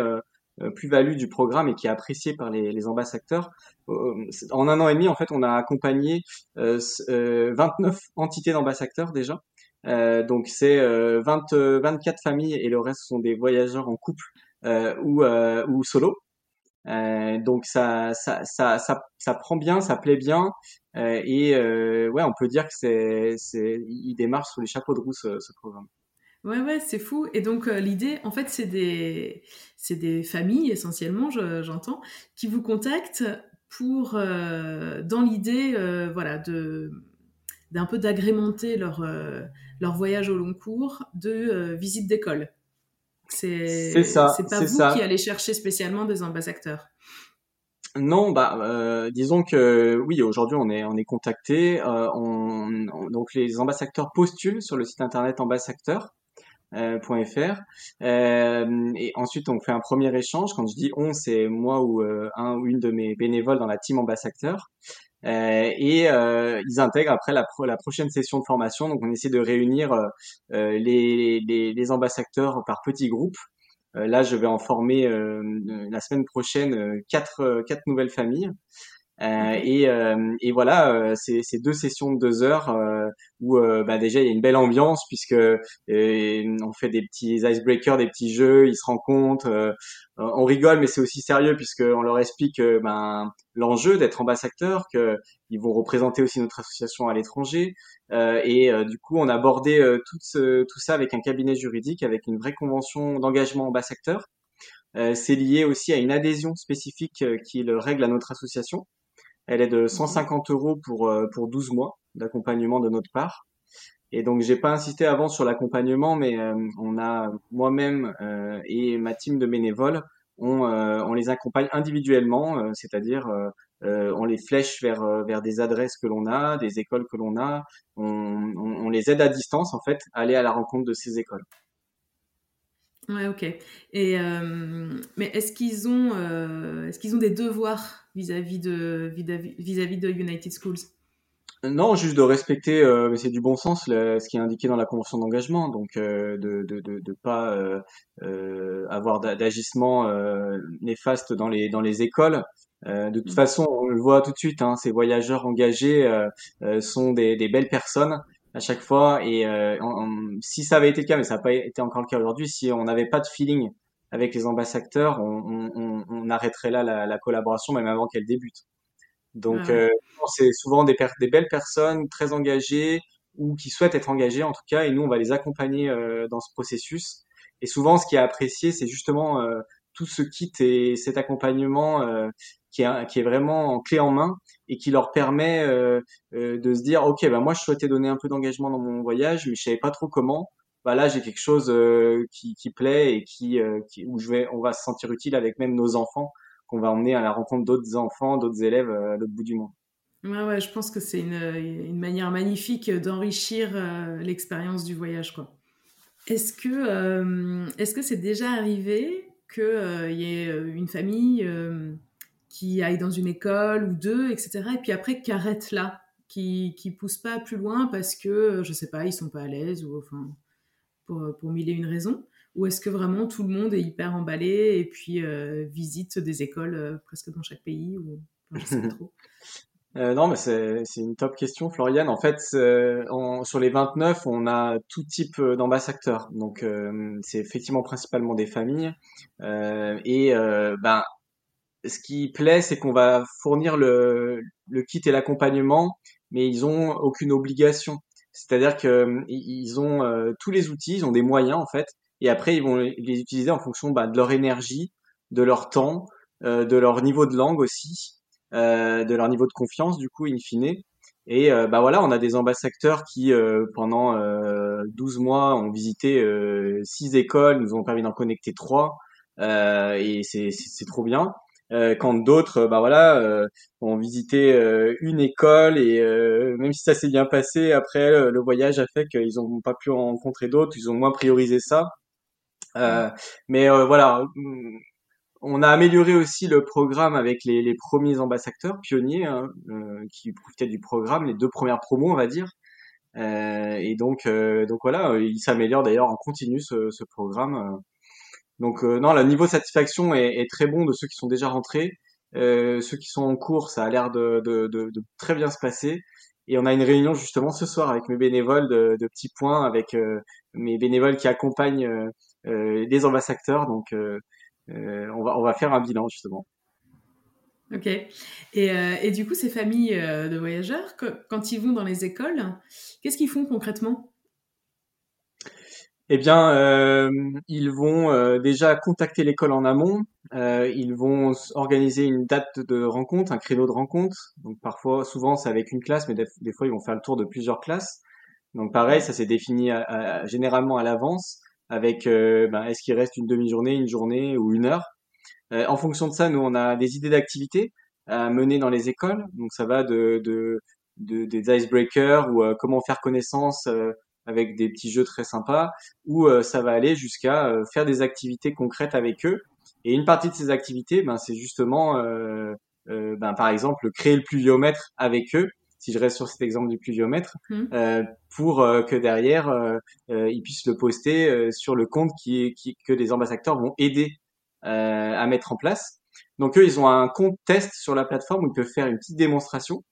plus-value du programme et qui est appréciée par les, les ambassadeurs. En un an et demi, en fait, on a accompagné 29 entités d'ambassadeurs déjà. donc c'est 20, 24 familles et le reste sont des voyageurs en couple ou, ou solo. Donc ça, ça, ça, ça, prend bien, ça plaît bien, et ouais, on peut dire que c'est, c'est, il démarre sous les chapeaux de roue ce, ce programme. Ouais, ouais, c'est fou. Et donc, l'idée, en fait, c'est des, c'est des familles, essentiellement, j'entends, qui vous contactent pour, dans l'idée, voilà, de, d'un peu d'agrémenter leur, leur voyage au long cours de visite d'école. C'est ça. C'est pas vous qui allez chercher spécialement des ambassadeurs. Non, bah, euh, disons que oui, aujourd'hui on est on est contacté. Euh, on, donc les ambassadeurs postulent sur le site internet ambassadeur.fr euh, euh, et ensuite on fait un premier échange. Quand je dis on, c'est moi ou un ou une de mes bénévoles dans la team ambassadeur. Et ils intègrent après la, prochaine session de formation. Donc on essaie de réunir les, les, ambassadeurs par petits groupes euh, là, je vais en former euh, la semaine prochaine euh, quatre nouvelles familles. Euh, et, euh, et, voilà, c'est deux sessions de deux heures euh, où bah déjà il y a une belle ambiance puisque on fait des petits icebreakers, des petits jeux, ils se rencontrent, on rigole, mais c'est aussi sérieux puisqu'on leur explique ben, l'enjeu d'être ambassadeur, qu'ils vont représenter aussi notre association à l'étranger. et du coup, on a abordé tout, ce, tout ça avec un cabinet juridique, avec une vraie convention d'engagement ambassadeur. c'est lié aussi à une adhésion spécifique qui est le règle à notre association. Elle est de 150 euros pour, euh, pour 12 mois d'accompagnement de notre part. Et donc j'ai pas insisté avant sur l'accompagnement, mais euh, on a moi-même euh, et ma team de bénévoles, on, on les accompagne individuellement, c'est-à-dire on les flèche vers vers des adresses que l'on a, des écoles que l'on a, on, on, on, les aide à distance en fait, à aller à la rencontre de ces écoles. Ouais, ok. Et mais est-ce qu'ils ont est-ce qu'ils ont des devoirs vis-à-vis de, vis-à-vis de United Schools? Non, juste de respecter, euh, c'est du bon sens, ce qui est indiqué dans la convention d'engagement, donc euh, de de, de, de pas euh, euh avoir d'agissement euh, néfaste dans les dans les écoles. de toute mm. façon, on le voit tout de suite, hein, ces voyageurs engagés sont des, des belles personnes à chaque fois. Et si ça avait été le cas, mais ça n'a pas été encore le cas aujourd'hui, si on n'avait pas de feeling avec les ambassadeurs, on, arrêterait là la, la, collaboration même avant qu'elle débute. Donc euh, c'est souvent des, des, belles personnes très engagées ou qui souhaitent être engagées en tout cas, et nous on va les accompagner euh, dans ce processus. Et souvent ce qui est apprécié, c'est justement euh, tout ce kit et cet accompagnement euh, qui, est, qui est vraiment en clé en main et qui leur permet de se dire ok bah moi je souhaitais donner un peu d'engagement dans mon voyage, mais je savais pas trop comment bah là j'ai quelque chose euh, qui, plaît et qui, euh, où je vais, on va se sentir utile avec même nos enfants qu'on va emmener à la rencontre d'autres enfants, d'autres élèves euh, à l'autre bout du monde. Ouais, ouais, je pense que c'est une, une, manière magnifique d'enrichir l'expérience du voyage, quoi. Est-ce que est-ce que c'est déjà arrivé qu'il y ait une famille qui aille dans une école ou deux, etc., et puis après qui arrête là, qui qui pousse pas plus loin parce que je sais pas, ils sont pas à l'aise ou enfin pour, pour mille et une raisons Ou est-ce que vraiment tout le monde est hyper emballé et puis euh, visite des écoles euh, presque dans chaque pays ou... je sais pas trop. Euh, non, mais c'est, c'est une top question, Floriane. En fait, sur les 29, on a tout type d'ambassadeurs. Donc, c'est effectivement principalement des familles. et ben, ce qui plaît, c'est qu'on va fournir le, le kit et l'accompagnement, mais ils ont aucune obligation. C'est-à-dire que ils ont euh, tous les outils, ils ont des moyens en fait, et après ils vont les utiliser en fonction bah, de leur énergie, de leur temps, euh, de leur niveau de langue aussi, euh, de leur niveau de confiance du coup in fine. Et bah voilà, on a des ambassadeurs qui pendant 12 mois ont visité six écoles, nous ont permis d'en connecter trois, et c'est trop bien. Euh, quand d'autres, bah voilà, euh, ont visité euh, une école et même si ça s'est bien passé, après le voyage a fait qu'ils n'ont pas pu rencontrer d'autres, ils ont moins priorisé ça. mais voilà, on a amélioré aussi le programme avec les, les premiers ambassadeurs pionniers hein, qui profitaient du programme, les deux premières promos, on va dire. et donc, donc voilà, il s'améliore d'ailleurs en continu ce, ce programme. Donc euh, non, le niveau de satisfaction est, très bon de ceux qui sont déjà rentrés. Euh, ceux qui sont en cours, ça a l'air de, très bien se passer. Et on a une réunion justement ce soir avec mes bénévoles de, petits points, avec euh, mes bénévoles qui accompagnent les ambassadeurs. Donc on, va, on va faire un bilan justement. Ok. Et, et, du coup, ces familles de voyageurs, quand ils vont dans les écoles, qu'est-ce qu'ils font concrètement? Eh bien, euh, ils vont euh, déjà contacter l'école en amont. Euh, ils vont organiser une date de rencontre, un créneau de rencontre. Donc parfois, souvent, c'est avec une classe, mais des, fois, ils vont faire le tour de plusieurs classes. Donc pareil, ça s'est défini généralement à l'avance avec ben, est-ce qu'il reste une demi-journée, une journée ou une heure. en fonction de ça, nous, on a des idées d'activités à mener dans les écoles. Donc ça va de, de, de des icebreakers ou comment faire connaissance avec des petits jeux très sympas, ou euh, ça va aller jusqu'à euh, faire des activités concrètes avec eux. Et une partie de ces activités, ben, c'est justement, euh, ben, par exemple, créer le pluviomètre avec eux, si je reste sur cet exemple du pluviomètre, mmh. pour que derrière, ils puissent le poster sur le compte qui, qui, que les ambassadeurs vont aider à mettre en place. Donc eux, ils ont un compte test sur la plateforme où ils peuvent faire une petite démonstration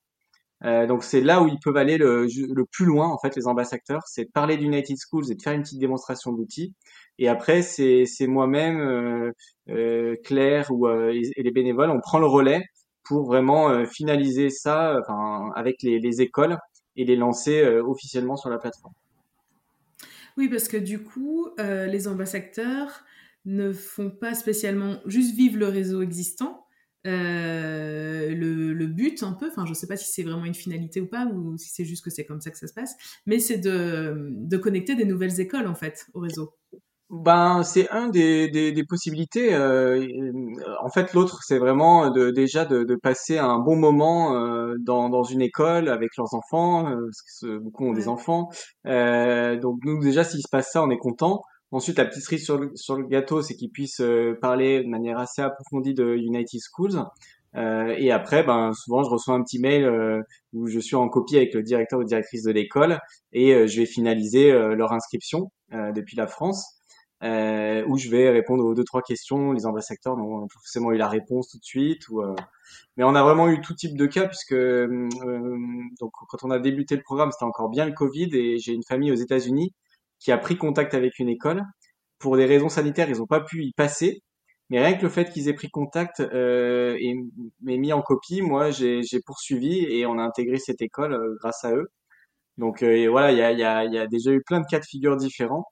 euh, donc c'est là où ils peuvent aller le, plus loin en fait les ambassadeurs, c'est de parler d'United Schools et de faire une petite démonstration d'outils. Et après c'est moi-même, euh, euh, Claire ou et les bénévoles, on prend le relais pour vraiment finaliser ça enfin, avec les, écoles et les lancer officiellement sur la plateforme. Oui, parce que du coup, les ambassadeurs ne font pas spécialement juste vivre le réseau existant, euh, le, le, but un peu, enfin je sais pas si c'est vraiment une finalité ou pas, ou si c'est juste que c'est comme ça que ça se passe, mais c'est de, de connecter des nouvelles écoles en fait au réseau. Ben, c'est un des, des, des possibilités. Euh, en fait, l'autre, c'est vraiment de, déjà de, de, passer un bon moment euh, dans, dans une école avec leurs enfants, parce que beaucoup ont des enfants. Donc nous, déjà, s'il se passe ça, on est content. Ensuite, la petite cerise sur le, sur le gâteau, c'est qu'ils puissent euh, parler de manière assez approfondie de United Schools. Euh, et après, ben, souvent, je reçois un petit mail euh, où je suis en copie avec le directeur ou directrice de l'école et euh, je vais finaliser leur inscription depuis la France. où je vais répondre aux deux trois questions. Les ambassadeurs n'ont pas forcément eu la réponse tout de suite. Ou, mais on a vraiment eu tout type de cas puisque donc quand on a débuté le programme, c'était encore bien le Covid et j'ai une famille aux États-Unis qui a pris contact avec une école. Pour des raisons sanitaires, ils n'ont pas pu y passer. Mais rien que le fait qu'ils aient pris contact euh, et m'aient mis en copie, moi j'ai poursuivi et on a intégré cette école euh, grâce à eux. Donc euh, voilà, il y a, y, a, y a, déjà eu plein de cas de figure différents.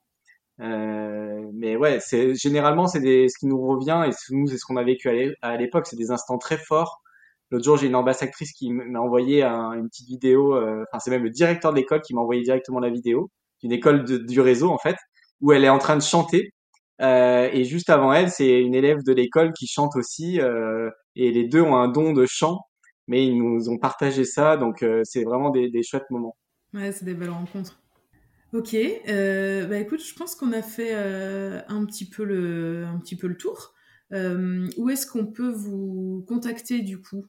Euh, mais ouais, c'est généralement c'est ce qui nous revient et nous c'est ce qu'on a vécu à l'époque, c'est des instants très forts. L'autre jour, j'ai une ambassadrice qui m'a envoyé une petite vidéo. Euh, enfin, c'est même le directeur de l'école qui m'a envoyé directement la vidéo d'une école du réseau en fait, où elle est en train de chanter. Euh, et juste avant elle, c'est une élève de l'école qui chante aussi. Euh, et les deux ont un don de chant, mais ils nous ont partagé ça, donc euh, c'est vraiment des, des, chouettes moments. Ouais, c'est des belles rencontres. Ok, bah écoute, je pense qu'on a fait un petit peu le, un petit peu le tour. où est-ce qu'on peut vous contacter du coup?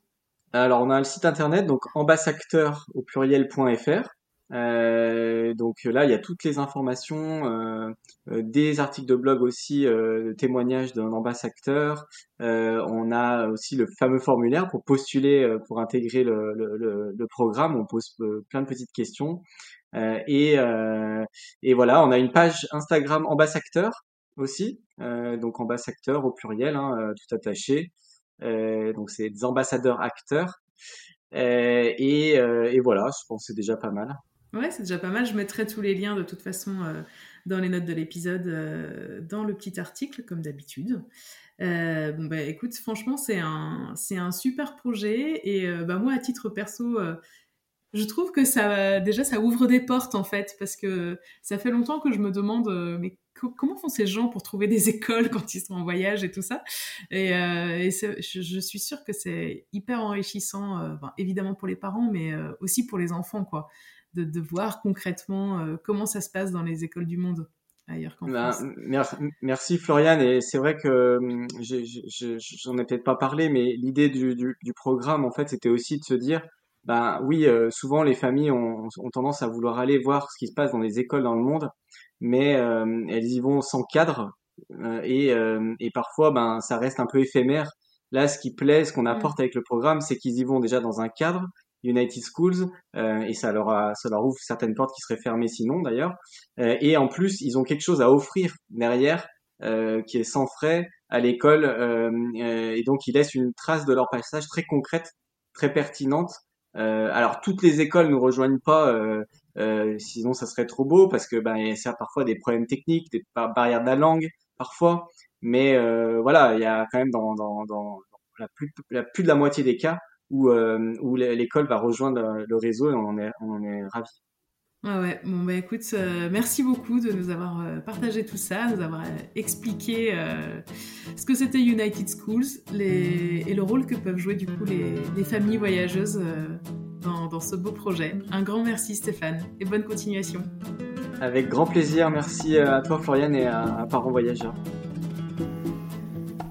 Alors on a le site internet donc ambassadeur au pluriel.fr euh, donc là, il y a toutes les informations, euh, euh des articles de blog aussi, euh, témoignages d'un ambassadeur. Euh, on a aussi le fameux formulaire pour postuler pour intégrer le, le, le, programme. On pose plein de petites questions. et, et voilà, on a une page Instagram ambassadeur aussi, donc ambassadeur au pluriel, hein, tout attaché. donc c'est des ambassadeurs acteurs. et, et voilà, je pense que c'est déjà pas mal. Ouais, c'est déjà pas mal. Je mettrai tous les liens de toute façon euh, dans les notes de l'épisode, euh, dans le petit article, comme d'habitude. Euh, bon, bah écoute, franchement, c'est un, c'est un super projet. Et bah, moi, à titre perso, je trouve que ça, déjà, ça ouvre des portes en fait, parce que ça fait longtemps que je me demande, comment font ces gens pour trouver des écoles quand ils sont en voyage et tout ça? Et, et je, je, suis sûre que c'est hyper enrichissant, évidemment pour les parents, mais aussi pour les enfants, quoi de, voir concrètement euh, comment ça se passe dans les écoles du monde ailleurs qu'en ben, France. Merci, merci Floriane, et c'est vrai que hum, j'en ai, peut-être pas parlé, mais l'idée du, du, programme, en fait, c'était aussi de se dire, ben oui, euh, souvent les familles ont, ont, tendance à vouloir aller voir ce qui se passe dans les écoles dans le monde, mais euh, elles y vont sans cadre, et, et parfois, ben ça reste un peu éphémère. Là, ce qui plaît, ce qu'on mmh. apporte avec le programme, c'est qu'ils y vont déjà dans un cadre, United Schools euh, et ça leur a, ça leur ouvre certaines portes qui seraient fermées sinon d'ailleurs. Euh, et en plus, ils ont quelque chose à offrir derrière euh, qui est sans frais à l'école et donc ils laissent une trace de leur passage très concrète, très pertinente. alors toutes les écoles ne rejoignent pas, sinon ça serait trop beau parce que ben y a parfois des problèmes techniques, des barrières de la langue parfois, mais voilà il y a quand même dans, la plus, de la moitié des cas où, où l'école va rejoindre le réseau et on en est, on ravis. Ah ouais, bon bah écoute, euh, merci beaucoup de nous avoir euh, partagé tout ça, de nous avoir euh, expliqué ce que c'était United Schools et le rôle que peuvent jouer du coup les familles voyageuses dans, ce beau projet. Un grand merci Stéphane et bonne continuation. Avec grand plaisir, merci à toi Floriane et à, à Parents Voyageurs.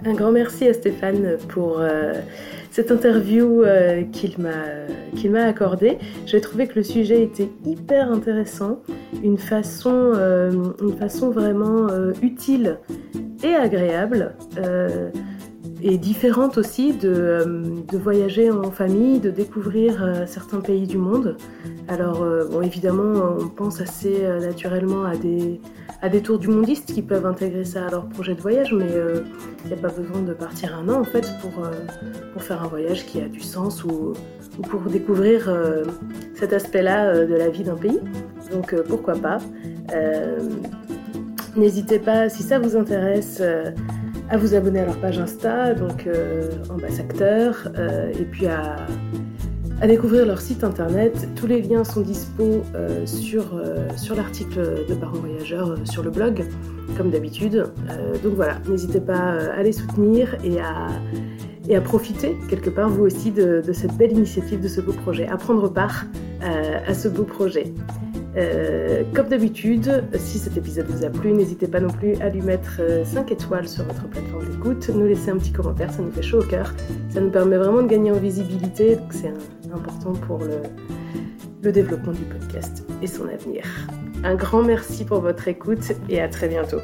Un grand merci à Stéphane pour cette interview euh, qu'il m'a qu'il m'a accordée. J'ai trouvé que le sujet était hyper intéressant, une façon, euh, une façon vraiment euh, utile et agréable et différente aussi de, de, voyager en famille, de découvrir certains pays du monde. Alors, bon, évidemment, on pense assez naturellement à des, à des tours du mondiste qui peuvent intégrer ça à leur projet de voyage, mais il euh, n'y a pas besoin de partir un an en fait pour, euh, pour faire un voyage qui a du sens ou, ou pour découvrir euh, cet aspect-là de la vie d'un pays. Donc pourquoi pas. N'hésitez pas, si ça vous intéresse, à vous abonner à leur page Insta, donc Ambassadeur, et puis à découvrir leur site internet. Tous les liens sont dispo euh, sur, euh, sur l'article de Parents Voyageurs euh, sur le blog, comme d'habitude. donc voilà, n'hésitez pas à les soutenir et à, et à profiter quelque part vous aussi de, de, cette belle initiative, de ce beau projet, à prendre part à ce beau projet. Euh, comme d'habitude, si cet épisode vous a plu, n'hésitez pas non plus à lui mettre 5 euh, étoiles sur votre plateforme d'écoute, nous laisser un petit commentaire, ça nous fait chaud au cœur. Ça nous permet vraiment de gagner en visibilité, c'est important pour le développement du podcast et son avenir. Un grand merci pour votre écoute et à très bientôt.